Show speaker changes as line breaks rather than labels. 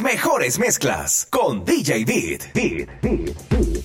Mejores mezclas con DJ Beat. Beat, Beat, Beat,